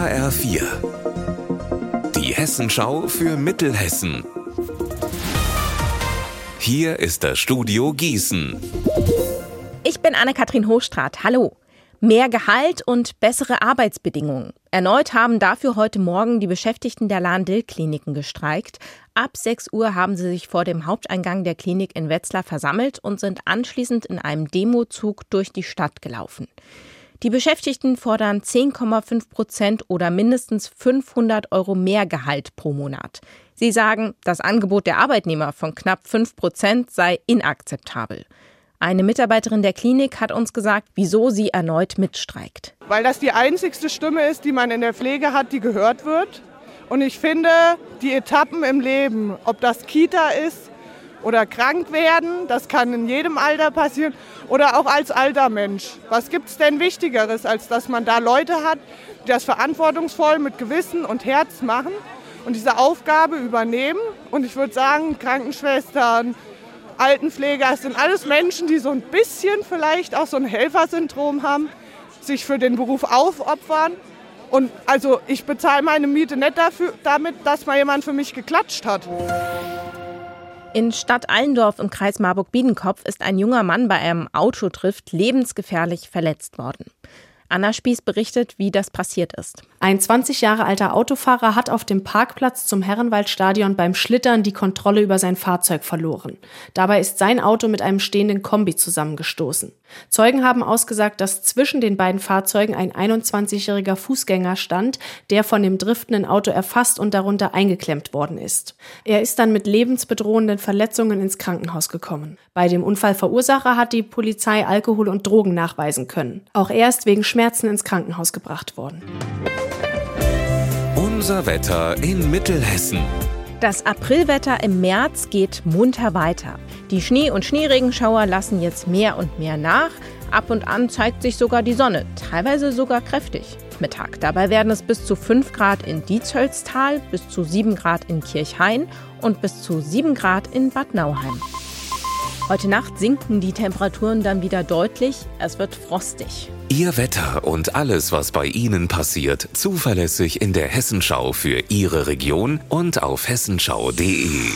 HR4. Die Hessenschau für Mittelhessen. Hier ist das Studio Gießen. Ich bin Anne-Kathrin Hochstrat. Hallo. Mehr Gehalt und bessere Arbeitsbedingungen. Erneut haben dafür heute Morgen die Beschäftigten der Lahn-Dill-Kliniken gestreikt. Ab 6 Uhr haben sie sich vor dem Haupteingang der Klinik in Wetzlar versammelt und sind anschließend in einem Demozug durch die Stadt gelaufen. Die Beschäftigten fordern 10,5 Prozent oder mindestens 500 Euro mehr Gehalt pro Monat. Sie sagen, das Angebot der Arbeitnehmer von knapp 5 Prozent sei inakzeptabel. Eine Mitarbeiterin der Klinik hat uns gesagt, wieso sie erneut mitstreikt. Weil das die einzigste Stimme ist, die man in der Pflege hat, die gehört wird. Und ich finde, die Etappen im Leben, ob das Kita ist, oder krank werden. Das kann in jedem Alter passieren. Oder auch als alter Mensch. Was gibt es denn Wichtigeres, als dass man da Leute hat, die das verantwortungsvoll mit Gewissen und Herz machen und diese Aufgabe übernehmen? Und ich würde sagen, Krankenschwestern, Altenpfleger, es sind alles Menschen, die so ein bisschen vielleicht auch so ein Helfersyndrom haben, sich für den Beruf aufopfern. Und also ich bezahle meine Miete nicht dafür, damit, dass mal jemand für mich geklatscht hat. In Stadt Allendorf im Kreis Marburg-Biedenkopf ist ein junger Mann bei einem Autodrift lebensgefährlich verletzt worden. Anna Spieß berichtet, wie das passiert ist. Ein 20 Jahre alter Autofahrer hat auf dem Parkplatz zum Herrenwaldstadion beim Schlittern die Kontrolle über sein Fahrzeug verloren. Dabei ist sein Auto mit einem stehenden Kombi zusammengestoßen. Zeugen haben ausgesagt, dass zwischen den beiden Fahrzeugen ein 21-jähriger Fußgänger stand, der von dem driftenden Auto erfasst und darunter eingeklemmt worden ist. Er ist dann mit lebensbedrohenden Verletzungen ins Krankenhaus gekommen. Bei dem Unfallverursacher hat die Polizei Alkohol und Drogen nachweisen können. Auch er ist wegen Schmerzen ins Krankenhaus gebracht worden. Unser Wetter in Mittelhessen. Das Aprilwetter im März geht munter weiter. Die Schnee- und Schneeregenschauer lassen jetzt mehr und mehr nach. Ab und an zeigt sich sogar die Sonne, teilweise sogar kräftig. Mittag. Dabei werden es bis zu 5 Grad in Dietshölztal, bis zu 7 Grad in Kirchhain und bis zu 7 Grad in Bad Nauheim. Heute Nacht sinken die Temperaturen dann wieder deutlich. Es wird frostig. Ihr Wetter und alles, was bei Ihnen passiert, zuverlässig in der Hessenschau für Ihre Region und auf hessenschau.de.